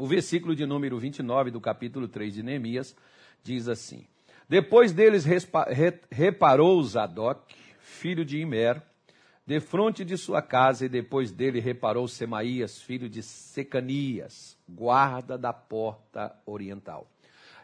O versículo de número 29 do capítulo 3 de Neemias diz assim: Depois deles reparou Zadok, filho de Imer, defronte de sua casa, e depois dele reparou Semaías, filho de Secanias, guarda da porta oriental.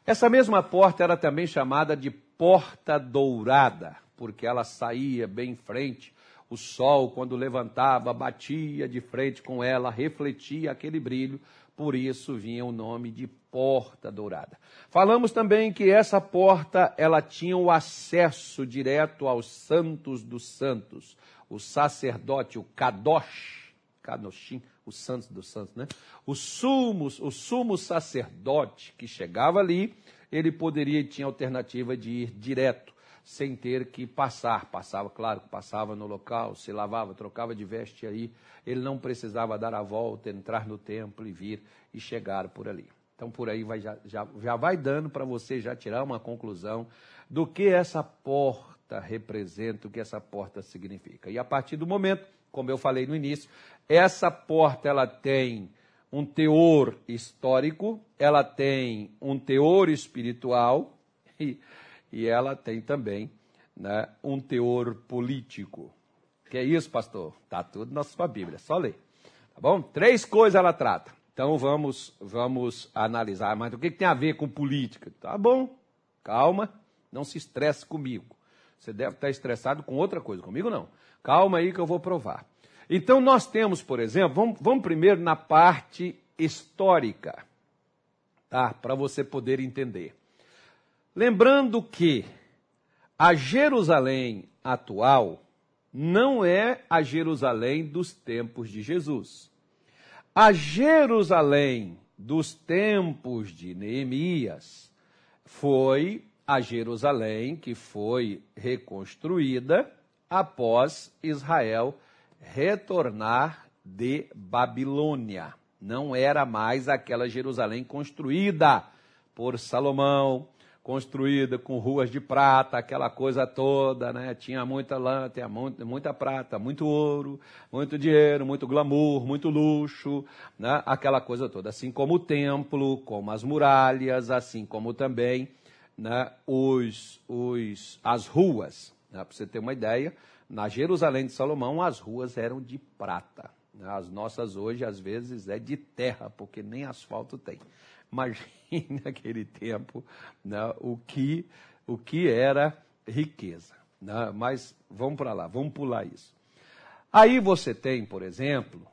Essa mesma porta era também chamada de porta dourada, porque ela saía bem em frente. O sol, quando levantava, batia de frente com ela, refletia aquele brilho, por isso vinha o nome de porta dourada. Falamos também que essa porta, ela tinha o acesso direto aos santos dos santos. O sacerdote, o Kadosh, Kadoshim, os santos dos santos, né? O sumo, o sumo sacerdote que chegava ali, ele poderia tinha alternativa de ir direto, sem ter que passar. Passava, claro, passava no local, se lavava, trocava de veste aí. Ele não precisava dar a volta, entrar no templo e vir e chegar por ali. Então, por aí vai, já, já, já vai dando para você já tirar uma conclusão do que essa porta representa, o que essa porta significa. E a partir do momento, como eu falei no início, essa porta ela tem um teor histórico, ela tem um teor espiritual e, e ela tem também né, um teor político. Que é isso, pastor? Está tudo na sua Bíblia, só ler. Tá bom? Três coisas ela trata. Então vamos, vamos analisar. Mas o que, que tem a ver com política? Tá bom, calma, não se estresse comigo. Você deve estar estressado com outra coisa, comigo não. Calma aí que eu vou provar. Então, nós temos, por exemplo, vamos, vamos primeiro na parte histórica, tá? Para você poder entender. Lembrando que a Jerusalém atual não é a Jerusalém dos tempos de Jesus. A Jerusalém dos tempos de Neemias foi a Jerusalém que foi reconstruída após Israel retornar de Babilônia. Não era mais aquela Jerusalém construída por Salomão, construída com ruas de prata, aquela coisa toda, né? Tinha muita lã, tinha muita, muita prata, muito ouro, muito dinheiro, muito glamour, muito luxo, né? Aquela coisa toda. Assim como o templo, como as muralhas, assim como também né, os, os, as ruas. Né? Para você ter uma ideia, na Jerusalém de Salomão, as ruas eram de prata. As nossas hoje, às vezes, é de terra, porque nem asfalto tem. Imagine naquele tempo né, o, que, o que era riqueza. Né? Mas vamos para lá, vamos pular isso. Aí você tem, por exemplo,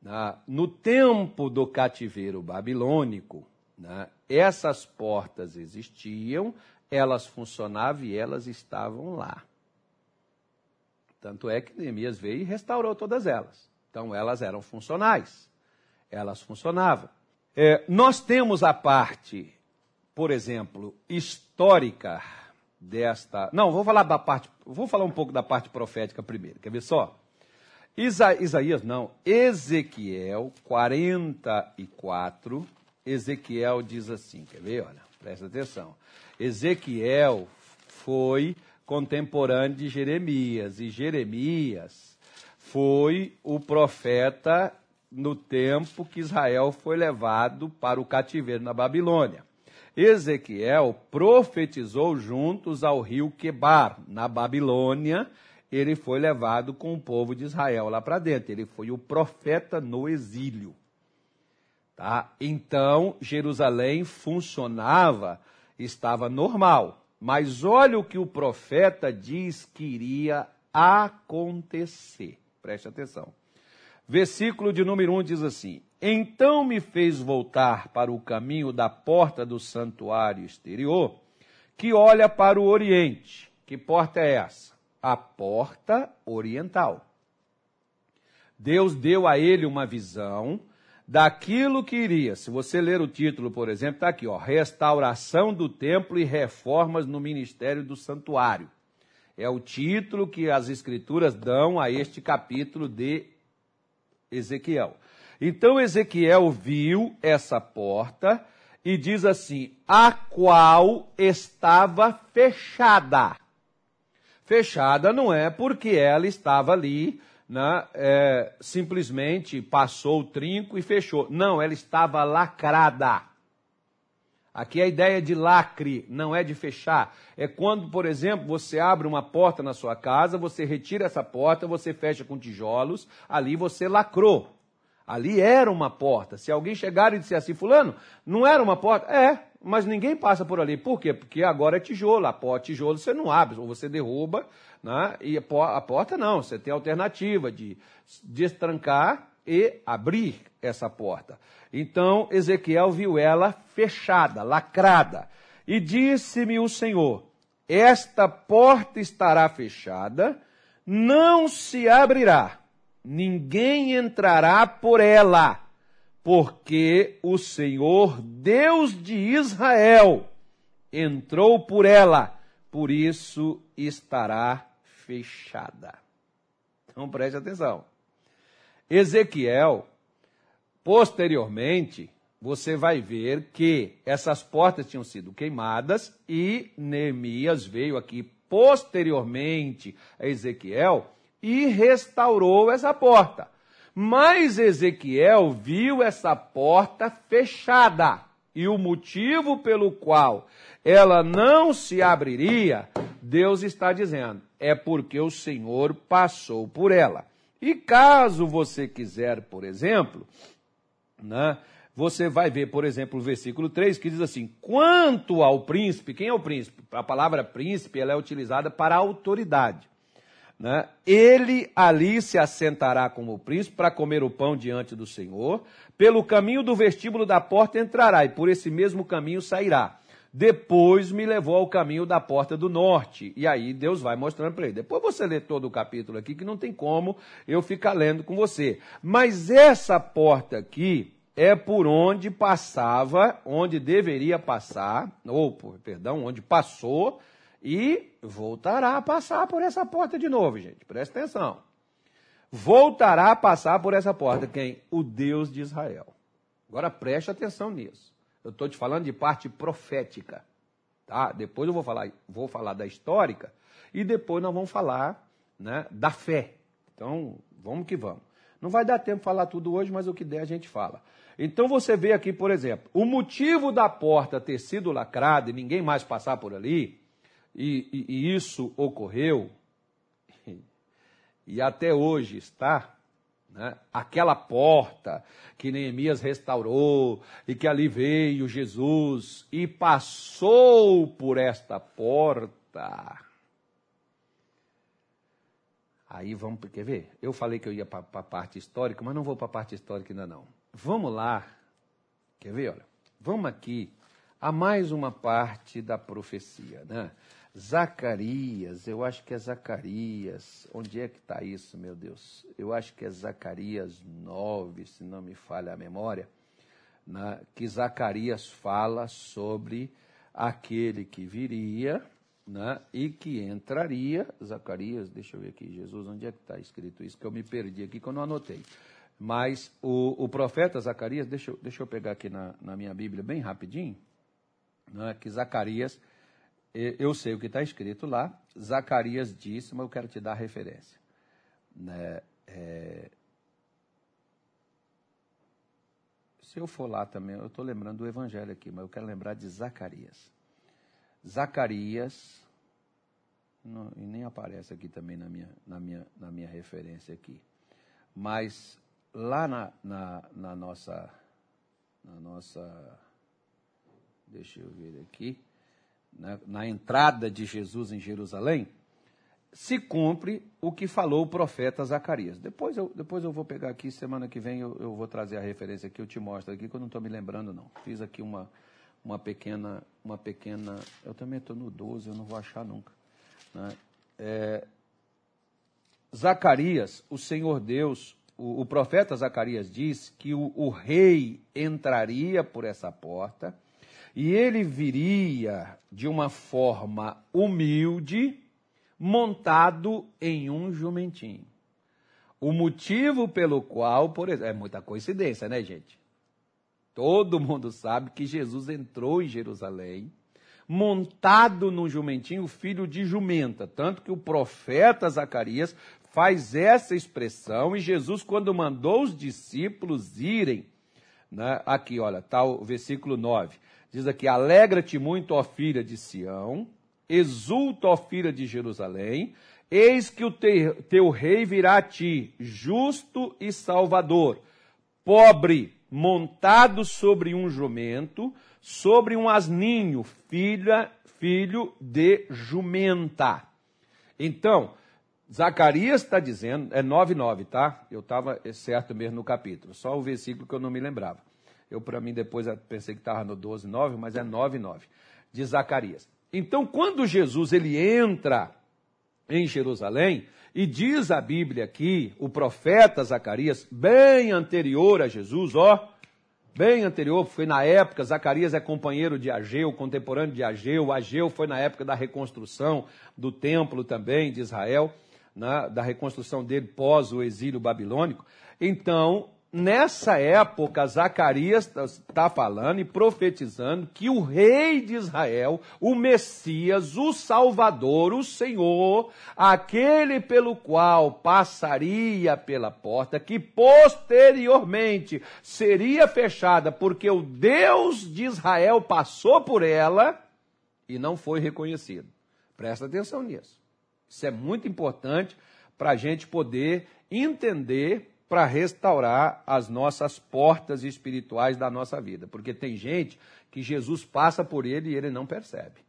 né, no tempo do cativeiro babilônico, né, essas portas existiam, elas funcionavam e elas estavam lá. Tanto é que Neemias veio e restaurou todas elas. Então elas eram funcionais, elas funcionavam. É, nós temos a parte, por exemplo, histórica desta. Não, vou falar da parte. Vou falar um pouco da parte profética primeiro. Quer ver só? Isa... Isaías, não. Ezequiel 44. Ezequiel diz assim: quer ver? Olha, presta atenção. Ezequiel foi contemporâneo de Jeremias. E Jeremias foi o profeta no tempo que Israel foi levado para o cativeiro na Babilônia. Ezequiel profetizou juntos ao rio Quebar, na Babilônia. Ele foi levado com o povo de Israel lá para dentro. Ele foi o profeta no exílio. Tá? Então, Jerusalém funcionava, estava normal. Mas olha o que o profeta diz que iria acontecer. Preste atenção. Versículo de número 1 diz assim: Então me fez voltar para o caminho da porta do santuário exterior, que olha para o oriente. Que porta é essa? A porta oriental. Deus deu a ele uma visão daquilo que iria. Se você ler o título, por exemplo, está aqui, ó, Restauração do Templo e Reformas no Ministério do Santuário. É o título que as Escrituras dão a este capítulo de Ezequiel. Então Ezequiel viu essa porta e diz assim: a qual estava fechada. Fechada não é porque ela estava ali né, é, simplesmente passou o trinco e fechou. Não, ela estava lacrada. Aqui a ideia de lacre não é de fechar. É quando, por exemplo, você abre uma porta na sua casa, você retira essa porta, você fecha com tijolos, ali você lacrou. Ali era uma porta. Se alguém chegar e disser assim, fulano, não era uma porta? É, mas ninguém passa por ali. Por quê? Porque agora é tijolo. A porta, tijolo você não abre, ou você derruba, né? e a porta não. Você tem alternativa de destrancar e abrir essa porta. Então Ezequiel viu ela fechada, lacrada. E disse-me o Senhor: Esta porta estará fechada, não se abrirá ninguém entrará por ela, porque o Senhor, Deus de Israel, entrou por ela, por isso estará fechada. Então preste atenção. Ezequiel, posteriormente, você vai ver que essas portas tinham sido queimadas e Neemias veio aqui posteriormente a Ezequiel e restaurou essa porta. Mas Ezequiel viu essa porta fechada. E o motivo pelo qual ela não se abriria, Deus está dizendo, é porque o Senhor passou por ela. E caso você quiser, por exemplo, né, você vai ver, por exemplo, o versículo 3 que diz assim: Quanto ao príncipe, quem é o príncipe? A palavra príncipe ela é utilizada para autoridade né? ele ali se assentará como príncipe para comer o pão diante do Senhor. Pelo caminho do vestíbulo da porta entrará, e por esse mesmo caminho sairá. Depois me levou ao caminho da porta do norte. E aí Deus vai mostrando para ele. Depois você lê todo o capítulo aqui, que não tem como eu ficar lendo com você. Mas essa porta aqui é por onde passava, onde deveria passar, ou, perdão, onde passou e voltará a passar por essa porta de novo, gente. Presta atenção. Voltará a passar por essa porta quem? O Deus de Israel. Agora preste atenção nisso. Eu estou te falando de parte profética. Tá? Depois eu vou falar, vou falar da histórica e depois nós vamos falar né, da fé. Então, vamos que vamos. Não vai dar tempo de falar tudo hoje, mas o que der a gente fala. Então você vê aqui, por exemplo, o motivo da porta ter sido lacrada e ninguém mais passar por ali e, e, e isso ocorreu, e até hoje está, né? aquela porta que Neemias restaurou e que ali veio Jesus e passou por esta porta. Aí vamos, quer ver? Eu falei que eu ia para a parte histórica, mas não vou para a parte histórica ainda não. Vamos lá, quer ver? Olha, vamos aqui a mais uma parte da profecia, né? Zacarias, eu acho que é Zacarias. Onde é que está isso, meu Deus? Eu acho que é Zacarias 9, se não me falha a memória, né? que Zacarias fala sobre aquele que viria né? e que entraria. Zacarias, deixa eu ver aqui, Jesus, onde é que está escrito isso? Que eu me perdi aqui, que eu não anotei. Mas o, o profeta Zacarias, deixa eu, deixa eu pegar aqui na, na minha Bíblia bem rapidinho, né? que Zacarias eu sei o que está escrito lá. Zacarias disse, mas eu quero te dar a referência. Né? É... Se eu for lá também, eu estou lembrando do Evangelho aqui, mas eu quero lembrar de Zacarias. Zacarias, não, e nem aparece aqui também na minha, na minha, na minha referência aqui. Mas lá na, na, na nossa, na nossa, deixa eu ver aqui, né, na entrada de Jesus em Jerusalém, se cumpre o que falou o profeta Zacarias. Depois eu, depois eu vou pegar aqui, semana que vem eu, eu vou trazer a referência aqui, eu te mostro aqui, que eu não estou me lembrando não. Fiz aqui uma, uma pequena, uma pequena, eu também estou no 12, eu não vou achar nunca. Né? É, Zacarias, o Senhor Deus, o, o profeta Zacarias diz que o, o rei entraria por essa porta, e ele viria de uma forma humilde, montado em um jumentinho. O motivo pelo qual, por exemplo, é muita coincidência, né, gente? Todo mundo sabe que Jesus entrou em Jerusalém montado num jumentinho, filho de jumenta. Tanto que o profeta Zacarias faz essa expressão e Jesus, quando mandou os discípulos irem, né, aqui, olha, está o versículo 9, diz aqui: Alegra-te muito, ó filha de Sião, exulta, ó filha de Jerusalém, eis que o te, teu rei virá a ti, justo e salvador, pobre, montado sobre um jumento, sobre um asninho, filha, filho de jumenta. Então, Zacarias está dizendo, é 9,9, tá? Eu estava certo mesmo no capítulo, só o versículo que eu não me lembrava. Eu, para mim, depois pensei que estava no 12,9, mas é 9,9, de Zacarias. Então, quando Jesus ele entra em Jerusalém, e diz a Bíblia aqui, o profeta Zacarias, bem anterior a Jesus, ó, bem anterior, foi na época, Zacarias é companheiro de Ageu, contemporâneo de Ageu, Ageu foi na época da reconstrução do templo também de Israel né, da reconstrução dele pós o exílio babilônico. Então, nessa época, Zacarias está falando e profetizando que o rei de Israel, o Messias, o Salvador, o Senhor, aquele pelo qual passaria pela porta, que posteriormente seria fechada, porque o Deus de Israel passou por ela e não foi reconhecido. Presta atenção nisso. Isso é muito importante para a gente poder entender para restaurar as nossas portas espirituais da nossa vida. Porque tem gente que Jesus passa por ele e ele não percebe.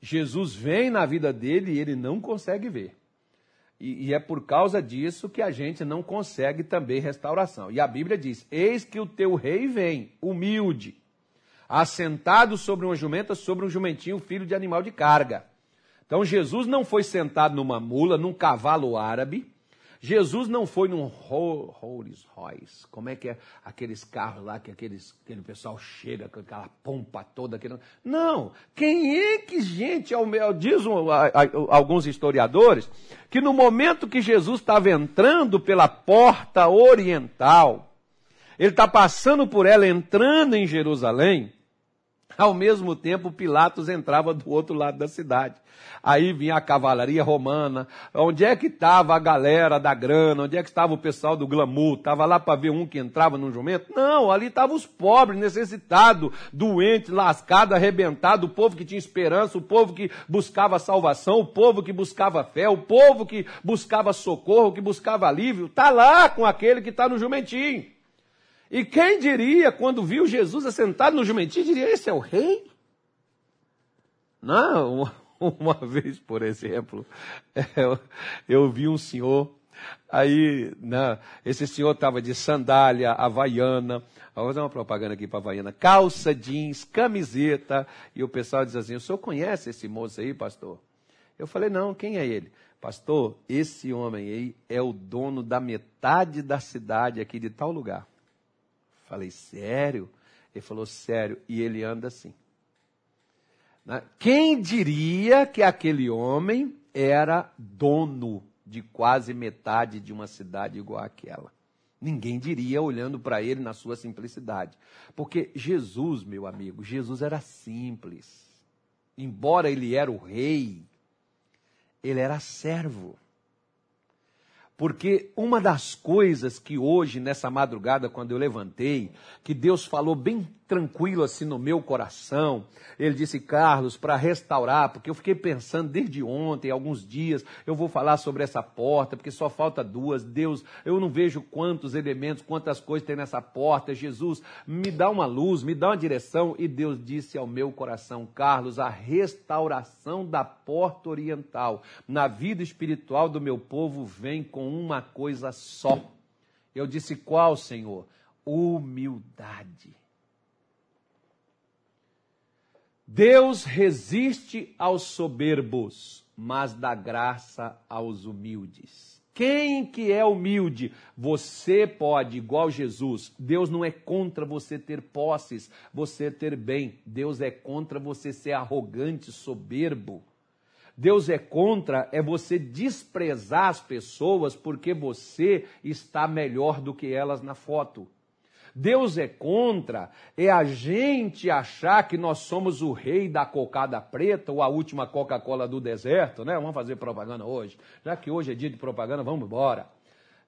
Jesus vem na vida dele e ele não consegue ver. E, e, é por causa disso que a gente não consegue também restauração. E a Bíblia diz: Eis que o teu rei vem, humilde, assentado sobre uma jumenta, sobre um jumentinho, filho de animal de carga. Então Jesus não foi sentado numa mula, num cavalo árabe. Jesus não foi num Rolls Royce. Como é que é aqueles carros lá que aqueles, aquele pessoal chega com aquela pompa toda? Aquele... Não. Quem é que, gente, diz a, a, alguns historiadores, que no momento que Jesus estava entrando pela porta oriental, ele está passando por ela, entrando em Jerusalém, ao mesmo tempo, Pilatos entrava do outro lado da cidade. Aí vinha a cavalaria romana. Onde é que estava a galera da grana? Onde é que estava o pessoal do glamour? Estava lá para ver um que entrava num jumento? Não, ali estavam os pobres, necessitados, doentes, lascados, arrebentados, o povo que tinha esperança, o povo que buscava salvação, o povo que buscava fé, o povo que buscava socorro, que buscava alívio. Está lá com aquele que está no jumentinho. E quem diria, quando viu Jesus assentado no jumentinho, diria: Esse é o rei? Não, uma vez, por exemplo, eu, eu vi um senhor, aí né, esse senhor estava de sandália, havaiana, vou fazer uma propaganda aqui para havaiana, calça jeans, camiseta, e o pessoal diz assim: O senhor conhece esse moço aí, pastor? Eu falei: Não, quem é ele? Pastor, esse homem aí é o dono da metade da cidade aqui de tal lugar. Falei, sério? Ele falou, sério. E ele anda assim. Quem diria que aquele homem era dono de quase metade de uma cidade igual àquela? Ninguém diria olhando para ele na sua simplicidade. Porque Jesus, meu amigo, Jesus era simples. Embora ele era o rei, ele era servo. Porque uma das coisas que hoje, nessa madrugada, quando eu levantei, que Deus falou bem tranquilo assim no meu coração. Ele disse, Carlos, para restaurar, porque eu fiquei pensando desde ontem, alguns dias, eu vou falar sobre essa porta, porque só falta duas. Deus, eu não vejo quantos elementos, quantas coisas tem nessa porta. Jesus, me dá uma luz, me dá uma direção. E Deus disse ao meu coração, Carlos, a restauração da porta oriental na vida espiritual do meu povo vem com uma coisa só. Eu disse, qual, Senhor? Humildade. Deus resiste aos soberbos, mas dá graça aos humildes. Quem que é humilde? Você pode, igual Jesus. Deus não é contra você ter posses, você ter bem. Deus é contra você ser arrogante, soberbo. Deus é contra é você desprezar as pessoas porque você está melhor do que elas na foto. Deus é contra é a gente achar que nós somos o rei da cocada preta ou a última Coca-Cola do deserto, né? Vamos fazer propaganda hoje. Já que hoje é dia de propaganda, vamos embora.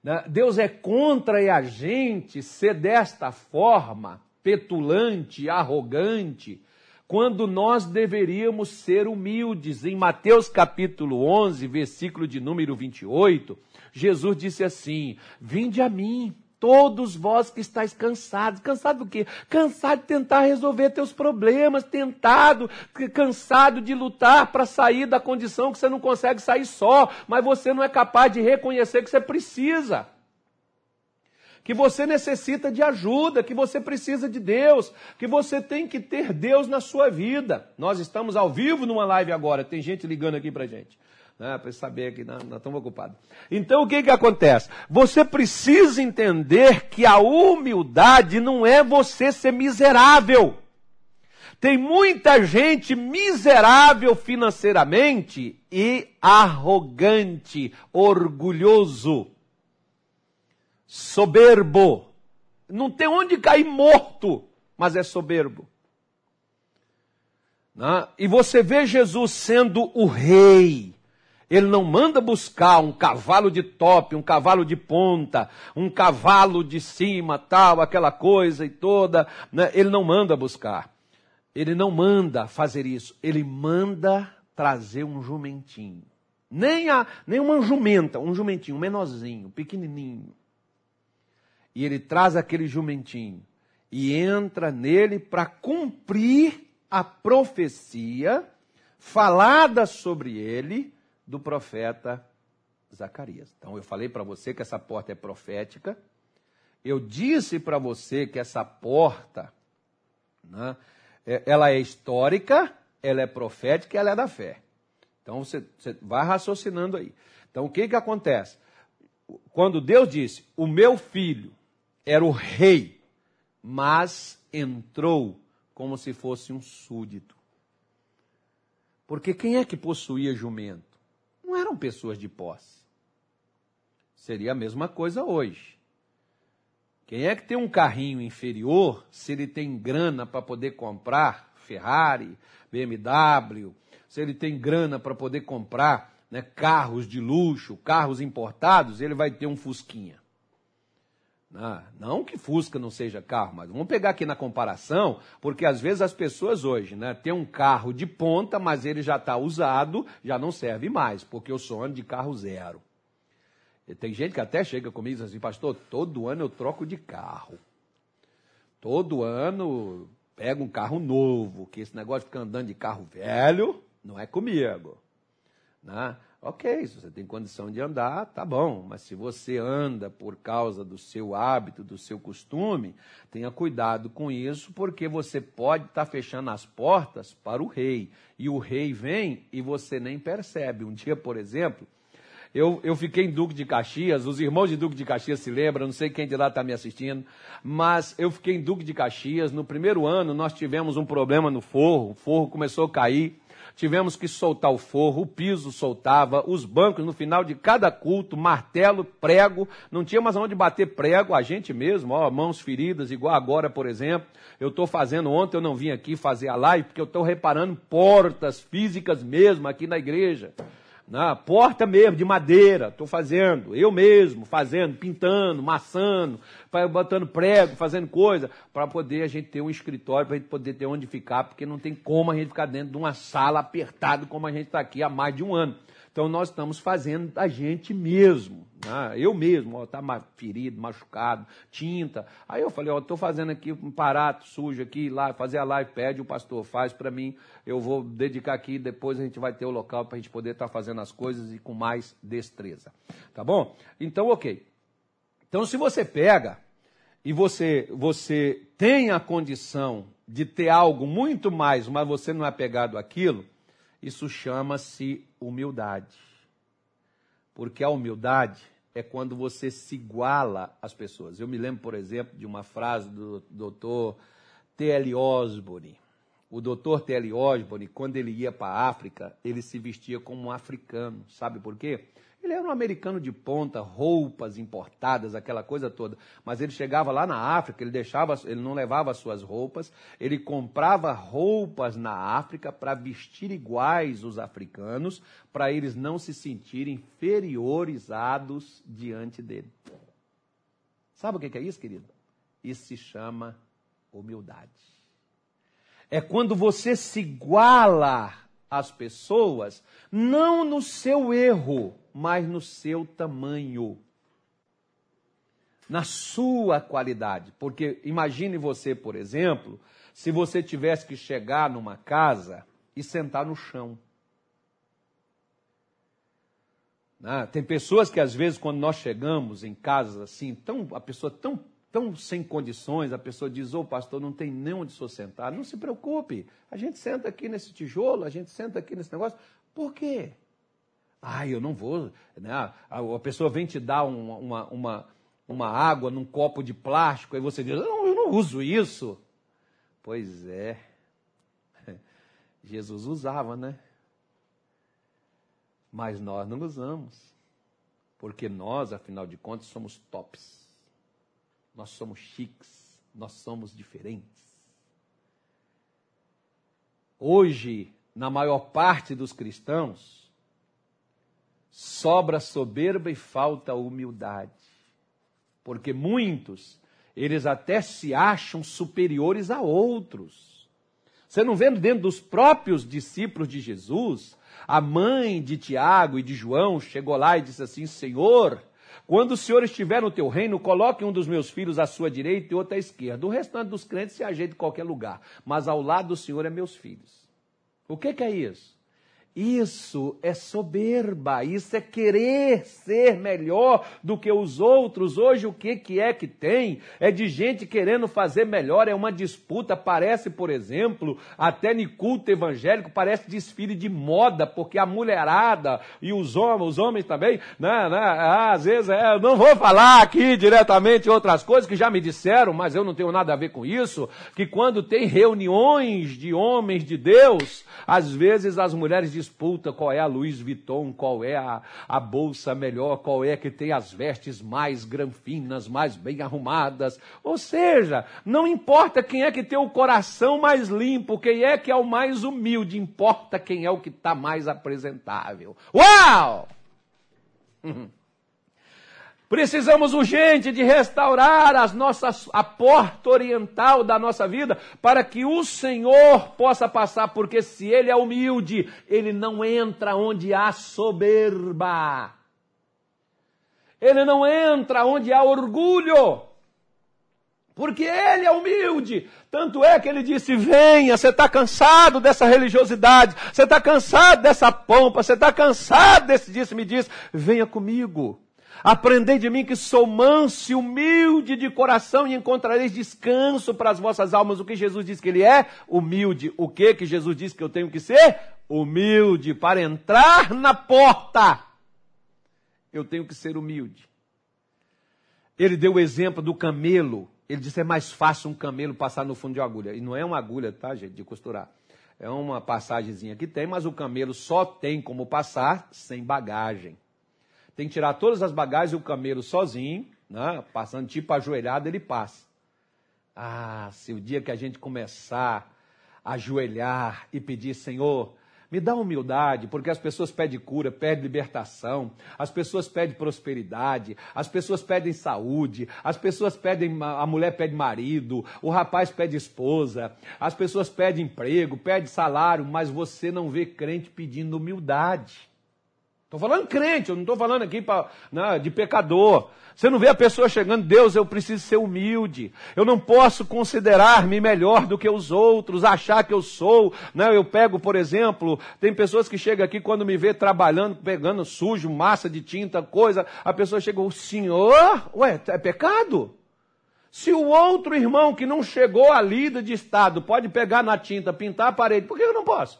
Né? Deus é contra é a gente ser desta forma, petulante, arrogante, quando nós deveríamos ser humildes. Em Mateus capítulo 11, versículo de número 28, Jesus disse assim: Vinde a mim, todos vós que estáis cansados. Cansado do quê? Cansado de tentar resolver teus problemas, tentado, cansado de lutar para sair da condição que você não consegue sair só, mas você não é capaz de reconhecer que você precisa que você necessita de ajuda, que você precisa de Deus, que você tem que ter Deus na sua vida. Nós estamos ao vivo numa live agora, tem gente ligando aqui para gente. Né, para saber que nós, nós estamos ocupados. Então o que, que acontece? Você precisa entender que a humildade não é você ser miserável. Tem muita gente miserável financeiramente e arrogante, orgulhoso soberbo. Não tem onde cair morto, mas é soberbo. Né? E você vê Jesus sendo o rei. Ele não manda buscar um cavalo de top, um cavalo de ponta, um cavalo de cima, tal, aquela coisa e toda. Né? Ele não manda buscar. Ele não manda fazer isso. Ele manda trazer um jumentinho. Nem, a, nem uma jumenta, um jumentinho, um menorzinho, pequenininho e ele traz aquele jumentinho e entra nele para cumprir a profecia falada sobre ele do profeta Zacarias. Então eu falei para você que essa porta é profética. Eu disse para você que essa porta, né, é, ela é histórica, ela é profética, ela é da fé. Então você, você vai raciocinando aí. Então o que que acontece? Quando Deus disse: "O meu filho era o rei, mas entrou como se fosse um súdito. Porque quem é que possuía jumento? Não eram pessoas de posse. Seria a mesma coisa hoje. Quem é que tem um carrinho inferior, se ele tem grana para poder comprar Ferrari, BMW, se ele tem grana para poder comprar né, carros de luxo, carros importados, ele vai ter um Fusquinha. Ah, não que Fusca não seja carro, mas vamos pegar aqui na comparação, porque às vezes as pessoas hoje né, têm um carro de ponta, mas ele já está usado, já não serve mais, porque eu sou ano de carro zero. E tem gente que até chega comigo e diz assim, pastor, todo ano eu troco de carro. Todo ano pego um carro novo, que esse negócio de ficar andando de carro velho não é comigo. Né? Ok, se você tem condição de andar, tá bom, mas se você anda por causa do seu hábito, do seu costume, tenha cuidado com isso, porque você pode estar tá fechando as portas para o rei. E o rei vem e você nem percebe. Um dia, por exemplo, eu, eu fiquei em Duque de Caxias, os irmãos de Duque de Caxias se lembram, não sei quem de lá está me assistindo, mas eu fiquei em Duque de Caxias. No primeiro ano, nós tivemos um problema no forro, o forro começou a cair tivemos que soltar o forro, o piso soltava, os bancos no final de cada culto, martelo, prego, não tinha mais onde bater prego, a gente mesmo, ó, mãos feridas, igual agora, por exemplo. Eu estou fazendo, ontem eu não vim aqui fazer a live, porque eu estou reparando portas físicas mesmo aqui na igreja na porta mesmo, de madeira, estou fazendo, eu mesmo, fazendo, pintando, maçando, botando prego, fazendo coisa, para poder a gente ter um escritório, para a gente poder ter onde ficar, porque não tem como a gente ficar dentro de uma sala apertado como a gente está aqui há mais de um ano. Então nós estamos fazendo a gente mesmo. Né? Eu mesmo, está ferido, machucado, tinta. Aí eu falei, ó, estou fazendo aqui um parato sujo aqui, lá, fazer a live, pede o pastor, faz para mim, eu vou dedicar aqui, depois a gente vai ter o local para a gente poder estar tá fazendo as coisas e com mais destreza. Tá bom? Então, ok. Então, se você pega e você, você tem a condição de ter algo muito mais, mas você não é pegado àquilo, isso chama-se humildade. Porque a humildade é quando você se iguala às pessoas. Eu me lembro, por exemplo, de uma frase do Dr. T.L. Osborne. O doutor T.L. Osborne, quando ele ia para a África, ele se vestia como um africano. Sabe por quê? Ele era um americano de ponta, roupas importadas, aquela coisa toda. Mas ele chegava lá na África, ele deixava, ele não levava suas roupas, ele comprava roupas na África para vestir iguais os africanos, para eles não se sentirem inferiorizados diante dele. Sabe o que é isso, querido? Isso se chama humildade. É quando você se iguala às pessoas, não no seu erro, mas no seu tamanho, na sua qualidade. Porque imagine você, por exemplo, se você tivesse que chegar numa casa e sentar no chão. Né? Tem pessoas que às vezes quando nós chegamos em casas assim, tão, a pessoa tão tão sem condições, a pessoa diz, ô oh, pastor, não tem nem onde sou sentar. Não se preocupe, a gente senta aqui nesse tijolo, a gente senta aqui nesse negócio. Por quê? Ah, eu não vou. Né? A, pessoa vem te dar uma, uma, uma, uma água num copo de plástico, aí você diz, não, eu não uso isso. Pois é. Jesus usava, né? Mas nós não usamos. Porque nós, afinal de contas, somos tops. Nós somos chiques. Nós somos diferentes. Hoje, na maior parte dos cristãos, sobra soberba e falta humildade. Porque muitos, eles até se acham superiores a outros. Você não vê dentro dos próprios discípulos de Jesus, a mãe de Tiago e de João chegou lá e disse assim: Senhor, quando o Senhor estiver no teu reino, coloque um dos meus filhos à sua direita e outro à esquerda. O restante dos crentes se ajeita em qualquer lugar, mas ao lado do Senhor é meus filhos. O que, que é isso? Isso é soberba, isso é querer ser melhor do que os outros. Hoje o que, que é que tem? É de gente querendo fazer melhor, é uma disputa. Parece, por exemplo, até no culto evangélico, parece desfile de moda, porque a mulherada e os homens, os homens também, né, né, às vezes, é, não vou falar aqui diretamente outras coisas que já me disseram, mas eu não tenho nada a ver com isso, que quando tem reuniões de homens de Deus, às vezes as mulheres disputam qual é a Louis Vuitton, qual é a, a bolsa melhor, qual é que tem as vestes mais granfinas, mais bem arrumadas. Ou seja, não importa quem é que tem o coração mais limpo, quem é que é o mais humilde, importa quem é o que está mais apresentável. Uau! Precisamos urgente de restaurar as nossas, a porta oriental da nossa vida para que o Senhor possa passar, porque se Ele é humilde, Ele não entra onde há soberba. Ele não entra onde há orgulho. Porque ele é humilde. Tanto é que ele disse: Venha, você está cansado dessa religiosidade, você está cansado dessa pompa, você está cansado desse disse, me diz, venha comigo. Aprendei de mim que sou manso e humilde de coração e encontrareis descanso para as vossas almas. O que Jesus diz que ele é? Humilde. O que que Jesus diz que eu tenho que ser? Humilde. Para entrar na porta, eu tenho que ser humilde. Ele deu o exemplo do camelo. Ele disse: é mais fácil um camelo passar no fundo de uma agulha. E não é uma agulha, tá, gente, de costurar. É uma passagemzinha que tem, mas o camelo só tem como passar sem bagagem tem que tirar todas as bagagens e o camelo sozinho, né, passando tipo ajoelhado, ele passa. Ah, se o dia que a gente começar a ajoelhar e pedir, Senhor, me dá humildade, porque as pessoas pedem cura, pedem libertação, as pessoas pedem prosperidade, as pessoas pedem saúde, as pessoas pedem, a mulher pede marido, o rapaz pede esposa, as pessoas pedem emprego, pedem salário, mas você não vê crente pedindo humildade. Estou falando crente, eu não estou falando aqui pra, né, de pecador. Você não vê a pessoa chegando, Deus, eu preciso ser humilde. Eu não posso considerar-me melhor do que os outros, achar que eu sou. Né? Eu pego, por exemplo, tem pessoas que chegam aqui quando me vê trabalhando, pegando sujo, massa de tinta, coisa. A pessoa chega, o senhor, ué, é pecado? Se o outro irmão que não chegou à lida de estado pode pegar na tinta, pintar a parede, por que eu não posso?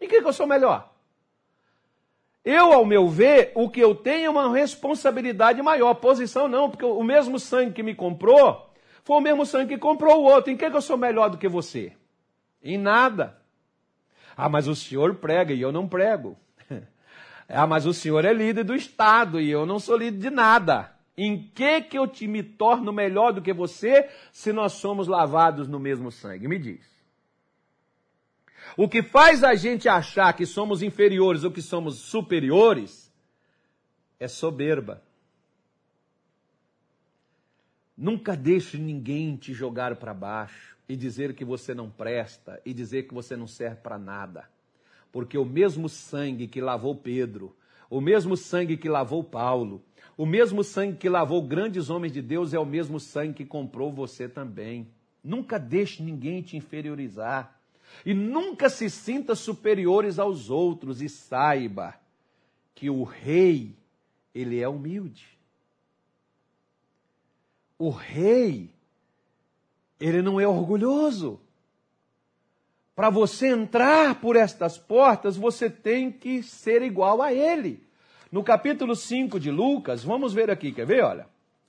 Em que, que eu sou melhor? Eu, ao meu ver, o que eu tenho é uma responsabilidade maior. Posição não, porque o mesmo sangue que me comprou foi o mesmo sangue que comprou o outro. Em que, que eu sou melhor do que você? Em nada. Ah, mas o senhor prega e eu não prego. Ah, mas o senhor é líder do Estado e eu não sou líder de nada. Em que que eu te me torno melhor do que você se nós somos lavados no mesmo sangue? Me diz. O que faz a gente achar que somos inferiores ou que somos superiores é soberba. Nunca deixe ninguém te jogar para baixo e dizer que você não presta e dizer que você não serve para nada. Porque o mesmo sangue que lavou Pedro, o mesmo sangue que lavou Paulo, o mesmo sangue que lavou grandes homens de Deus é o mesmo sangue que comprou você também. Nunca deixe ninguém te inferiorizar. E nunca se sinta superiores aos outros e saiba que o rei, ele é humilde. O rei, ele não é orgulhoso. Para você entrar por estas portas, você tem que ser igual a ele. No capítulo 5 de Lucas, vamos ver aqui, quer ver? Olha.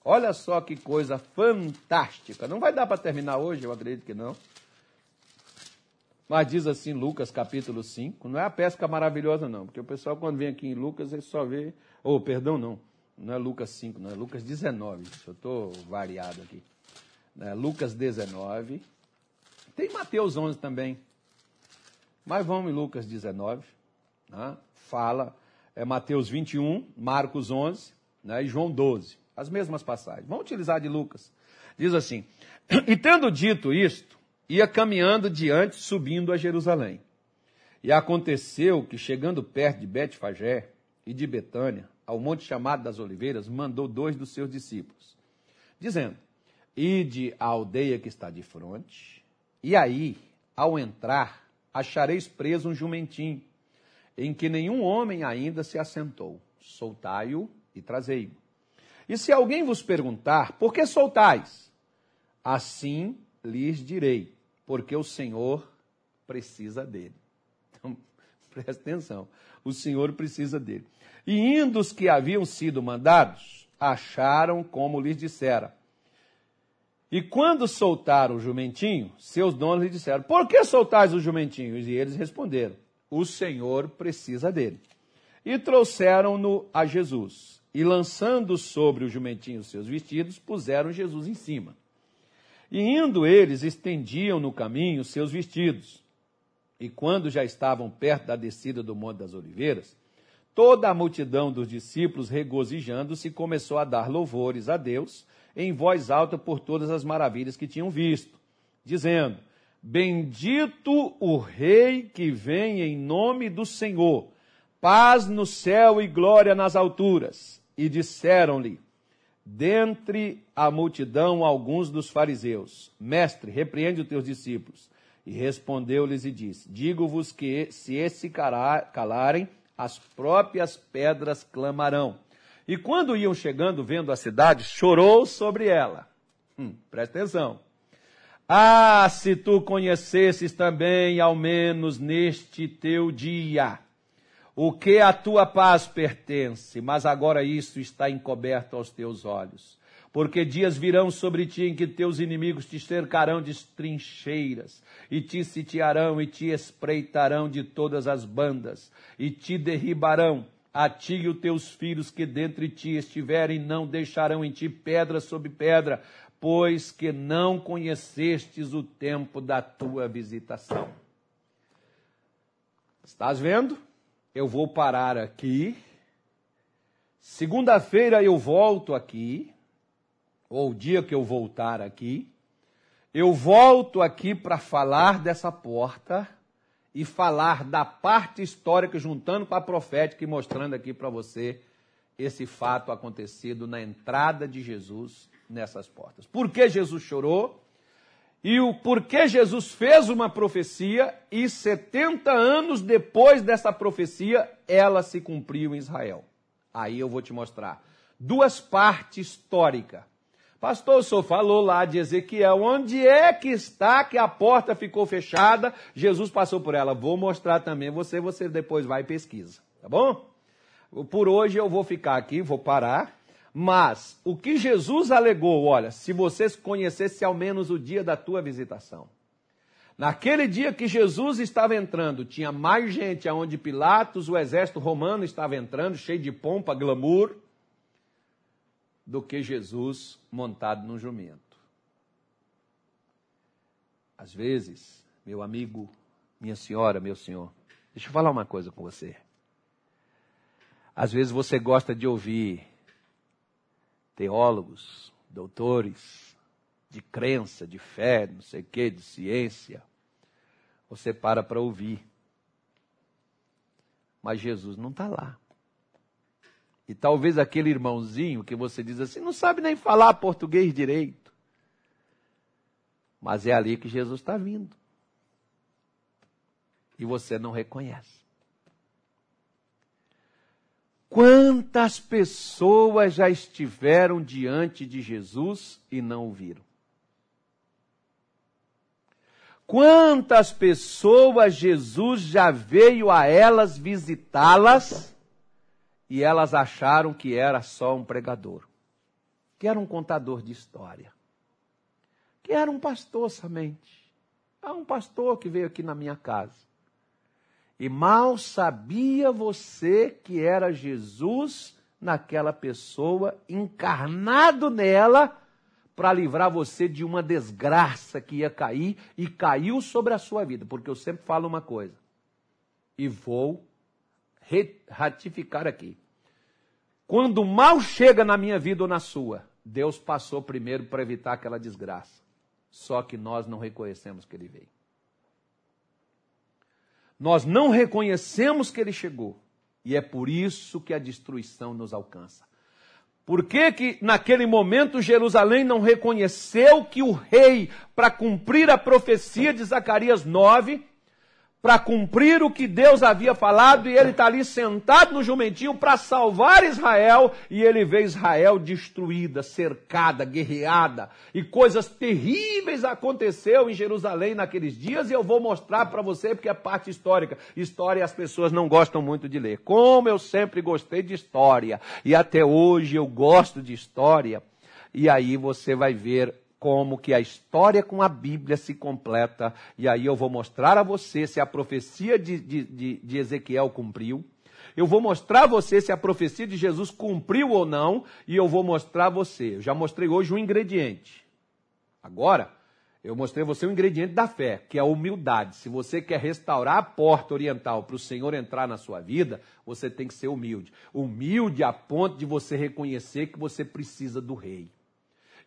Olha só que coisa fantástica. Não vai dar para terminar hoje, eu acredito que não. Mas diz assim Lucas capítulo 5, não é a pesca maravilhosa não, porque o pessoal quando vem aqui em Lucas, ele só vê, ou oh, perdão, não, não é Lucas 5, não é Lucas 19, eu estou variado aqui. É Lucas 19, tem Mateus 11 também, mas vamos em Lucas 19, né? fala, é Mateus 21, Marcos 11 né? e João 12, as mesmas passagens. Vamos utilizar de Lucas. Diz assim, e tendo dito isto, ia caminhando diante, subindo a Jerusalém. E aconteceu que, chegando perto de Betfagé e de Betânia, ao monte chamado das Oliveiras, mandou dois dos seus discípulos, dizendo: Ide à aldeia que está de fronte, e aí, ao entrar, achareis preso um jumentinho, em que nenhum homem ainda se assentou. Soltai-o e trazei-o. E se alguém vos perguntar, por que soltais? Assim lhes direi: porque o Senhor precisa dele. Então, presta atenção. O Senhor precisa dele. E indo os que haviam sido mandados, acharam como lhes dissera. E quando soltaram o jumentinho, seus donos lhe disseram: Por que soltais os jumentinhos? E eles responderam: O Senhor precisa dele. E trouxeram-no a Jesus. E lançando sobre o jumentinho seus vestidos, puseram Jesus em cima. E indo eles, estendiam no caminho seus vestidos. E quando já estavam perto da descida do Monte das Oliveiras, toda a multidão dos discípulos, regozijando-se, começou a dar louvores a Deus em voz alta por todas as maravilhas que tinham visto, dizendo: Bendito o Rei que vem em nome do Senhor, paz no céu e glória nas alturas. E disseram-lhe: dentre a multidão alguns dos fariseus: Mestre, repreende os teus discípulos. E respondeu-lhes e disse: Digo-vos que, se esse calarem, as próprias pedras clamarão. E quando iam chegando, vendo a cidade, chorou sobre ela. Hum, presta atenção. Ah, se tu conhecesses também, ao menos neste teu dia, o que a tua paz pertence, mas agora isso está encoberto aos teus olhos. Porque dias virão sobre ti em que teus inimigos te cercarão de trincheiras, e te sitiarão e te espreitarão de todas as bandas, e te derribarão, a ti e os teus filhos que dentre ti estiverem, não deixarão em ti pedra sobre pedra, pois que não conhecestes o tempo da tua visitação. Estás vendo? Eu vou parar aqui. Segunda-feira eu volto aqui, ou o dia que eu voltar aqui, eu volto aqui para falar dessa porta e falar da parte histórica, juntando com a profética e mostrando aqui para você esse fato acontecido na entrada de Jesus nessas portas. Por que Jesus chorou? E o porquê Jesus fez uma profecia e 70 anos depois dessa profecia ela se cumpriu em Israel. Aí eu vou te mostrar duas partes históricas. Pastor, o senhor falou lá de Ezequiel, onde é que está que a porta ficou fechada? Jesus passou por ela. Vou mostrar também você, você depois vai e pesquisa, tá bom? Por hoje eu vou ficar aqui, vou parar mas o que Jesus alegou, olha, se vocês conhecessem ao menos o dia da tua visitação. Naquele dia que Jesus estava entrando, tinha mais gente aonde Pilatos, o exército romano, estava entrando, cheio de pompa, glamour, do que Jesus montado num jumento. Às vezes, meu amigo, minha senhora, meu senhor, deixa eu falar uma coisa com você. Às vezes você gosta de ouvir teólogos, doutores, de crença, de fé, não sei o quê, de ciência. Você para para ouvir. Mas Jesus não está lá. E talvez aquele irmãozinho que você diz assim, não sabe nem falar português direito. Mas é ali que Jesus está vindo. E você não reconhece. Quantas pessoas já estiveram diante de Jesus e não o viram? Quantas pessoas Jesus já veio a elas visitá-las e elas acharam que era só um pregador, que era um contador de história, que era um pastor somente. Um pastor que veio aqui na minha casa. E mal sabia você que era Jesus naquela pessoa, encarnado nela, para livrar você de uma desgraça que ia cair e caiu sobre a sua vida. Porque eu sempre falo uma coisa, e vou ratificar aqui. Quando o mal chega na minha vida ou na sua, Deus passou primeiro para evitar aquela desgraça. Só que nós não reconhecemos que ele veio nós não reconhecemos que ele chegou. E é por isso que a destruição nos alcança. Por que, que naquele momento Jerusalém não reconheceu que o rei, para cumprir a profecia de Zacarias 9, para cumprir o que Deus havia falado, e ele está ali sentado no jumentinho para salvar Israel, e ele vê Israel destruída, cercada, guerreada, e coisas terríveis aconteceu em Jerusalém naqueles dias, e eu vou mostrar para você porque é parte histórica. História as pessoas não gostam muito de ler. Como eu sempre gostei de história, e até hoje eu gosto de história, e aí você vai ver como que a história com a Bíblia se completa, e aí eu vou mostrar a você se a profecia de, de, de, Ezequiel cumpriu, eu vou mostrar a você se a profecia de Jesus cumpriu ou não, e eu vou mostrar a você. Eu já mostrei hoje um ingrediente. Agora, eu mostrei a você o um ingrediente da fé, que é a humildade. Se você quer restaurar a porta oriental para o Senhor entrar na sua vida, você tem que ser humilde. Humilde a ponto de você reconhecer que você precisa do rei.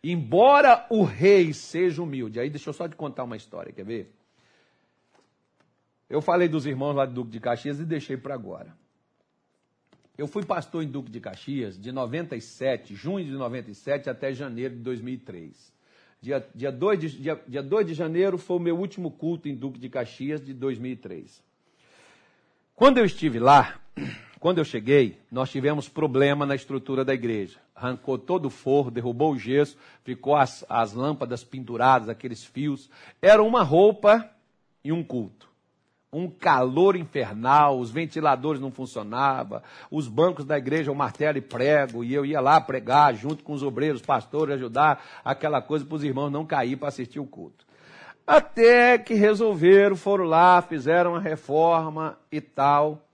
Embora o rei seja humilde, aí deixa eu só te contar uma história, quer ver? Eu falei dos irmãos lá de Duque de Caxias e deixei para agora. Eu fui pastor em Duque de Caxias de 97, junho de 97 até janeiro de 2003. Dia, dia, 2 de, dia, dia 2 de janeiro foi o meu último culto em Duque de Caxias de 2003. Quando eu estive lá, quando eu cheguei, nós tivemos problema na estrutura da igreja. Arrancou todo o forro, derrubou o gesso, ficou as, as lâmpadas penduradas, aqueles fios. Era uma roupa e um culto. Um calor infernal, os ventiladores não funcionavam, os bancos da igreja, o martelo e prego, e eu ia lá pregar junto com os obreiros, pastores, ajudar aquela coisa para os irmãos não cair para assistir o culto. Até que resolveram, foram lá, fizeram a reforma e tal.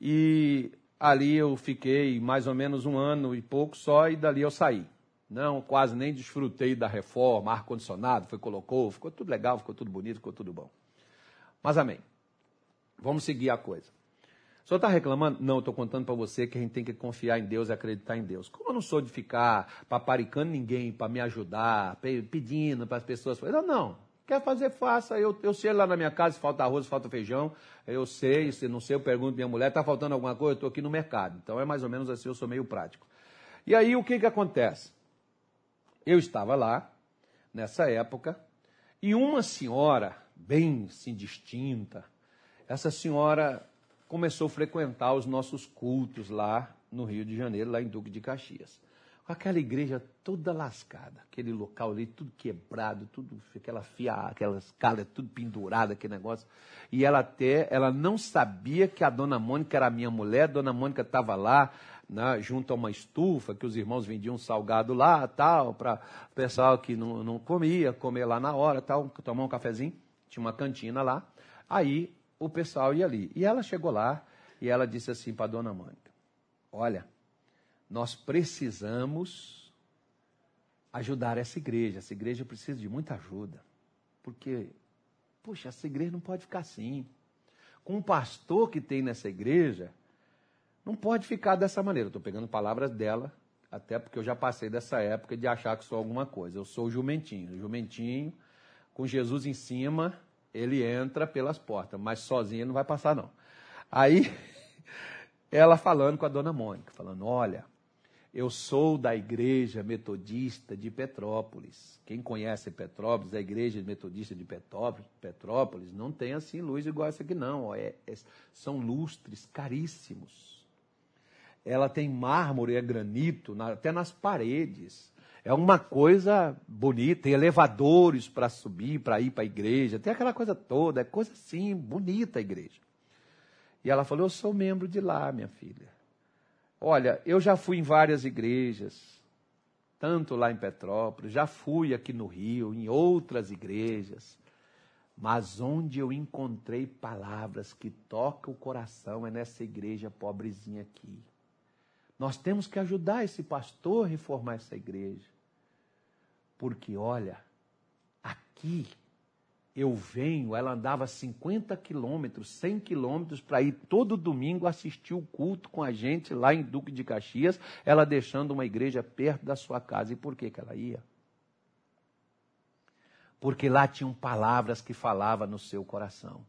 E ali eu fiquei mais ou menos um ano e pouco só, e dali eu saí. Não, quase nem desfrutei da reforma, ar-condicionado, foi, colocou, ficou tudo legal, ficou tudo bonito, ficou tudo bom. Mas amém. Vamos seguir a coisa. O senhor está reclamando? Não, estou contando para você que a gente tem que confiar em Deus e acreditar em Deus. Como eu não sou de ficar paparicando ninguém para me ajudar, pedindo para as pessoas. Não, não. Quer fazer, faça. Eu, eu sei lá na minha casa se falta arroz, se falta feijão. Eu sei, se não sei, eu pergunto minha mulher, está faltando alguma coisa? Eu estou aqui no mercado. Então é mais ou menos assim, eu sou meio prático. E aí o que, que acontece? Eu estava lá, nessa época, e uma senhora, bem assim, distinta, essa senhora começou a frequentar os nossos cultos lá no Rio de Janeiro, lá em Duque de Caxias com aquela igreja toda lascada, aquele local ali tudo quebrado, tudo aquela fia, aquela escala tudo pendurada, aquele negócio. E ela até, ela não sabia que a dona Mônica era minha mulher, a dona Mônica estava lá, né, junto a uma estufa, que os irmãos vendiam salgado lá, tal, para o pessoal que não, não comia, comer lá na hora, tal, tomar um cafezinho. tinha uma cantina lá. Aí o pessoal ia ali. E ela chegou lá e ela disse assim para a dona Mônica: Olha, nós precisamos ajudar essa igreja. Essa igreja precisa de muita ajuda. Porque, puxa, essa igreja não pode ficar assim. Com o pastor que tem nessa igreja, não pode ficar dessa maneira. Estou pegando palavras dela, até porque eu já passei dessa época de achar que sou alguma coisa. Eu sou o jumentinho. O jumentinho, com Jesus em cima, ele entra pelas portas, mas sozinho ele não vai passar, não. Aí, ela falando com a dona Mônica, falando: Olha, eu sou da igreja metodista de Petrópolis. Quem conhece Petrópolis, a igreja metodista de Petrópolis, não tem assim luz igual essa aqui, não. É, é, são lustres caríssimos. Ela tem mármore, é granito, na, até nas paredes. É uma coisa bonita, tem elevadores para subir, para ir para a igreja, tem aquela coisa toda, é coisa assim, bonita a igreja. E ela falou: Eu sou membro de lá, minha filha. Olha, eu já fui em várias igrejas, tanto lá em Petrópolis, já fui aqui no Rio, em outras igrejas, mas onde eu encontrei palavras que tocam o coração é nessa igreja pobrezinha aqui. Nós temos que ajudar esse pastor a reformar essa igreja. Porque, olha, aqui eu venho, ela andava 50 quilômetros, 100 quilômetros para ir todo domingo assistir o culto com a gente lá em Duque de Caxias, ela deixando uma igreja perto da sua casa. E por que, que ela ia? Porque lá tinham palavras que falava no seu coração.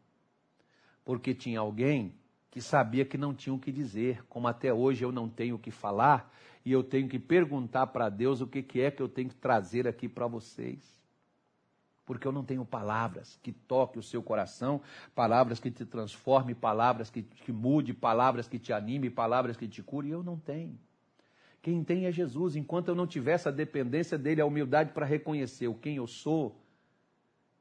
Porque tinha alguém que sabia que não tinha o que dizer, como até hoje eu não tenho o que falar, e eu tenho que perguntar para Deus o que, que é que eu tenho que trazer aqui para vocês. Porque eu não tenho palavras que toquem o seu coração, palavras que te transforme, palavras que, que mude, palavras que te anime, palavras que te cure, eu não tenho. Quem tem é Jesus. Enquanto eu não tiver essa dependência dele, a humildade para reconhecer o quem eu sou,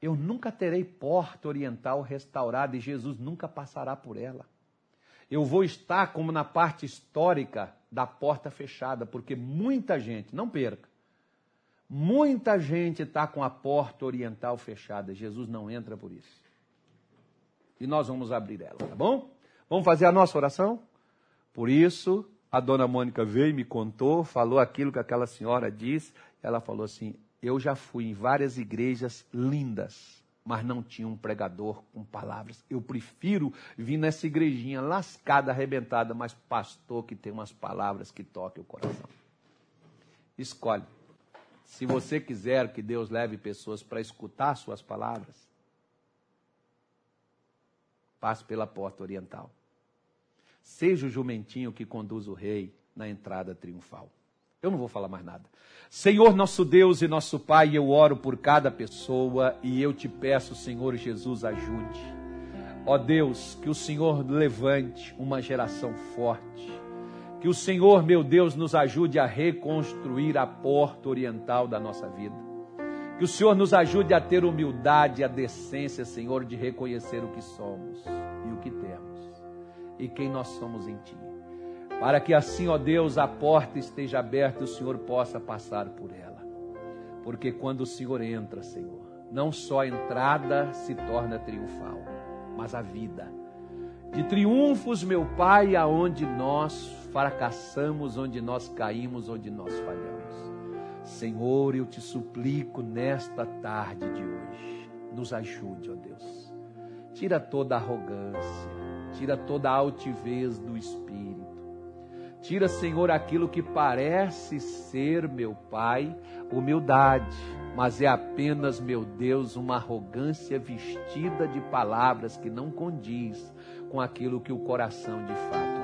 eu nunca terei porta oriental restaurada e Jesus nunca passará por ela eu vou estar como na parte histórica da porta fechada, porque muita gente, não perca, muita gente está com a porta oriental fechada. Jesus não entra por isso. E nós vamos abrir ela, tá bom? Vamos fazer a nossa oração? Por isso, a dona Mônica veio e me contou, falou aquilo que aquela senhora disse. Ela falou assim: Eu já fui em várias igrejas lindas mas não tinha um pregador com palavras. Eu prefiro vir nessa igrejinha lascada, arrebentada, mas pastor que tem umas palavras que toquem o coração. Escolhe. Se você quiser que Deus leve pessoas para escutar suas palavras, passe pela porta oriental. Seja o jumentinho que conduz o rei na entrada triunfal. Eu não vou falar mais nada. Senhor nosso Deus e nosso Pai, eu oro por cada pessoa e eu te peço, Senhor Jesus, ajude. Ó Deus, que o Senhor levante uma geração forte. Que o Senhor, meu Deus, nos ajude a reconstruir a porta oriental da nossa vida. Que o Senhor nos ajude a ter humildade e a decência, Senhor, de reconhecer o que somos e o que temos e quem nós somos em Ti para que assim, ó Deus, a porta esteja aberta e o Senhor possa passar por ela. Porque quando o Senhor entra, Senhor, não só a entrada se torna triunfal, mas a vida. De triunfos, meu Pai, aonde nós fracassamos, onde nós caímos, onde nós falhamos. Senhor, eu te suplico nesta tarde de hoje, nos ajude, ó Deus. Tira toda a arrogância, tira toda a altivez do espírito Tira, Senhor, aquilo que parece ser, meu Pai, humildade, mas é apenas, meu Deus, uma arrogância vestida de palavras que não condiz com aquilo que o coração de fato.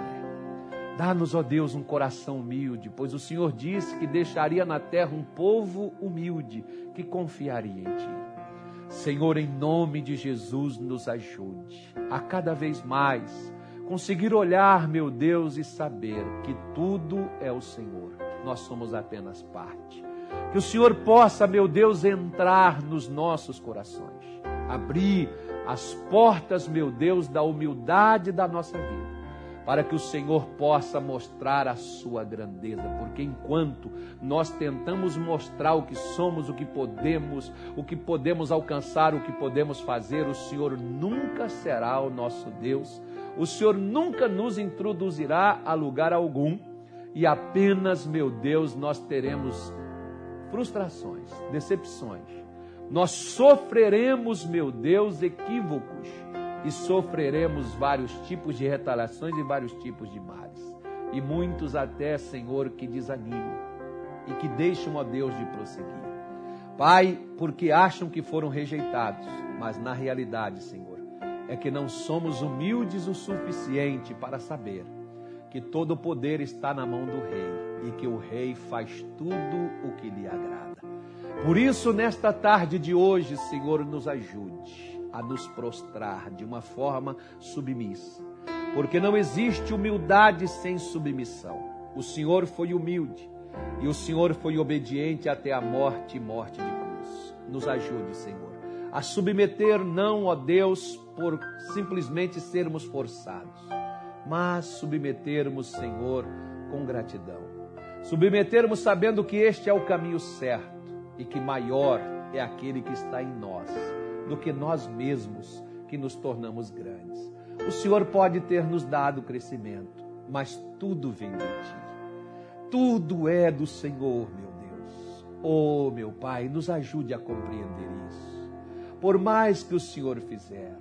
Dá-nos, ó Deus, um coração humilde, pois o Senhor disse que deixaria na terra um povo humilde que confiaria em Ti. Senhor, em nome de Jesus, nos ajude a cada vez mais conseguir olhar, meu Deus, e saber que tudo é o Senhor, nós somos apenas parte. Que o Senhor possa, meu Deus, entrar nos nossos corações, abrir as portas, meu Deus, da humildade da nossa vida, para que o Senhor possa mostrar a sua grandeza, porque enquanto nós tentamos mostrar o que somos, o que podemos, o que podemos alcançar, o que podemos fazer, o Senhor nunca será o nosso Deus, o Senhor nunca nos introduzirá a lugar algum e apenas, meu Deus, nós teremos frustrações, decepções. Nós sofreremos, meu Deus, equívocos e sofreremos vários tipos de retaliações e vários tipos de males. E muitos até, Senhor, que desanimam e que deixam, ó Deus, de prosseguir. Pai, porque acham que foram rejeitados, mas na realidade, Senhor, é que não somos humildes o suficiente para saber que todo o poder está na mão do rei e que o rei faz tudo o que lhe agrada. Por isso, nesta tarde de hoje, Senhor, nos ajude a nos prostrar de uma forma submissa. Porque não existe humildade sem submissão. O Senhor foi humilde e o Senhor foi obediente até a morte e morte de cruz. Nos ajude, Senhor, a submeter não, ó Deus, por simplesmente sermos forçados, mas submetermos, Senhor, com gratidão. Submetermos sabendo que este é o caminho certo e que maior é aquele que está em nós do que nós mesmos que nos tornamos grandes. O Senhor pode ter nos dado crescimento, mas tudo vem de ti. Tudo é do Senhor, meu Deus. Oh, meu Pai, nos ajude a compreender isso. Por mais que o Senhor fizer,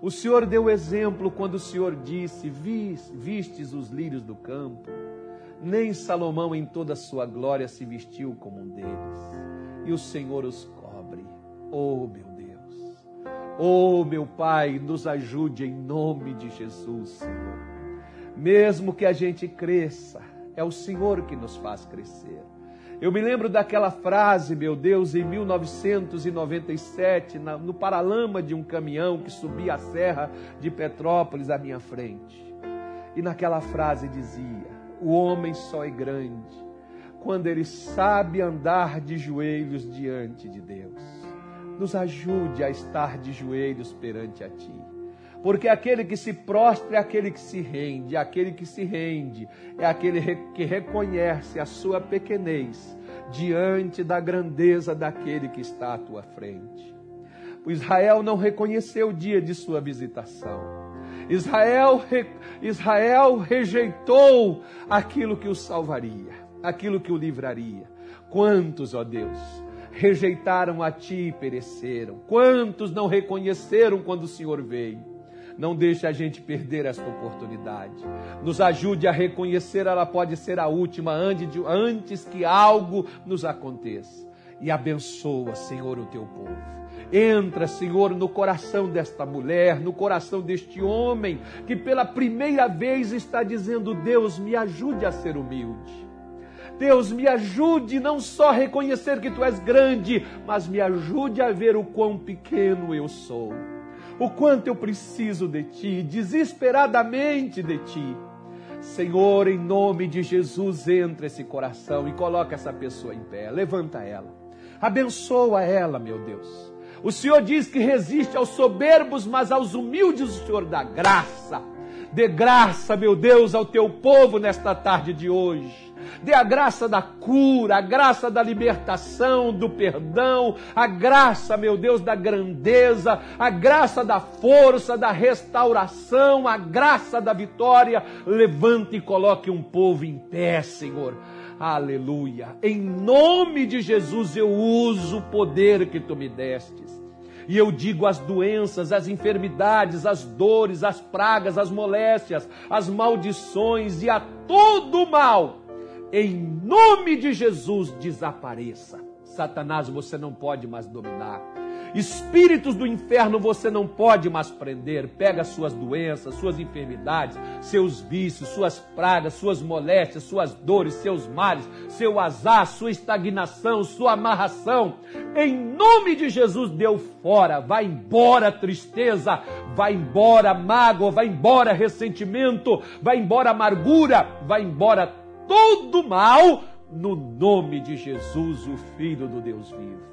o Senhor deu exemplo quando o Senhor disse: Vistes os lírios do campo. Nem Salomão, em toda a sua glória, se vestiu como um deles. E o Senhor os cobre. Oh, meu Oh, meu Pai, nos ajude em nome de Jesus, Senhor. Mesmo que a gente cresça, é o Senhor que nos faz crescer. Eu me lembro daquela frase, meu Deus, em 1997, no paralama de um caminhão que subia a serra de Petrópolis à minha frente. E naquela frase dizia: O homem só é grande quando ele sabe andar de joelhos diante de Deus nos ajude a estar de joelhos perante a Ti. Porque aquele que se prostra é aquele que se rende, aquele que se rende é aquele que reconhece a sua pequenez diante da grandeza daquele que está à tua frente. O Israel não reconheceu o dia de sua visitação. Israel, Israel rejeitou aquilo que o salvaria, aquilo que o livraria. Quantos, ó Deus, rejeitaram a ti e pereceram? Quantos não reconheceram quando o Senhor veio? Não deixe a gente perder esta oportunidade. Nos ajude a reconhecer, ela pode ser a última antes que algo nos aconteça. E abençoa, Senhor, o teu povo. Entra, Senhor, no coração desta mulher, no coração deste homem, que pela primeira vez está dizendo: Deus, me ajude a ser humilde. Deus, me ajude não só a reconhecer que tu és grande, mas me ajude a ver o quão pequeno eu sou, o quanto eu preciso de ti, desesperadamente de ti. Senhor, em nome de Jesus, entra esse coração e coloca essa pessoa em pé, levanta ela, abençoa ela, meu Deus. O Senhor diz que resiste aos soberbos, mas aos humildes o Senhor dá graça. Dê graça, meu Deus, ao teu povo nesta tarde de hoje dê a graça da cura, a graça da libertação, do perdão, a graça, meu Deus, da grandeza, a graça da força, da restauração, a graça da vitória. Levante e coloque um povo em pé, Senhor. Aleluia. Em nome de Jesus eu uso o poder que tu me destes. E eu digo as doenças, as enfermidades, as dores, as pragas, as moléstias, as maldições e a todo mal em nome de Jesus, desapareça. Satanás, você não pode mais dominar. Espíritos do inferno você não pode mais prender. Pega suas doenças, suas enfermidades, seus vícios, suas pragas, suas moléstias, suas dores, seus males, seu azar, sua estagnação, sua amarração. Em nome de Jesus, deu fora. Vai embora tristeza, vai embora mágoa, vai embora ressentimento, vai embora amargura, vai embora todo mal no nome de Jesus, o Filho do Deus vivo.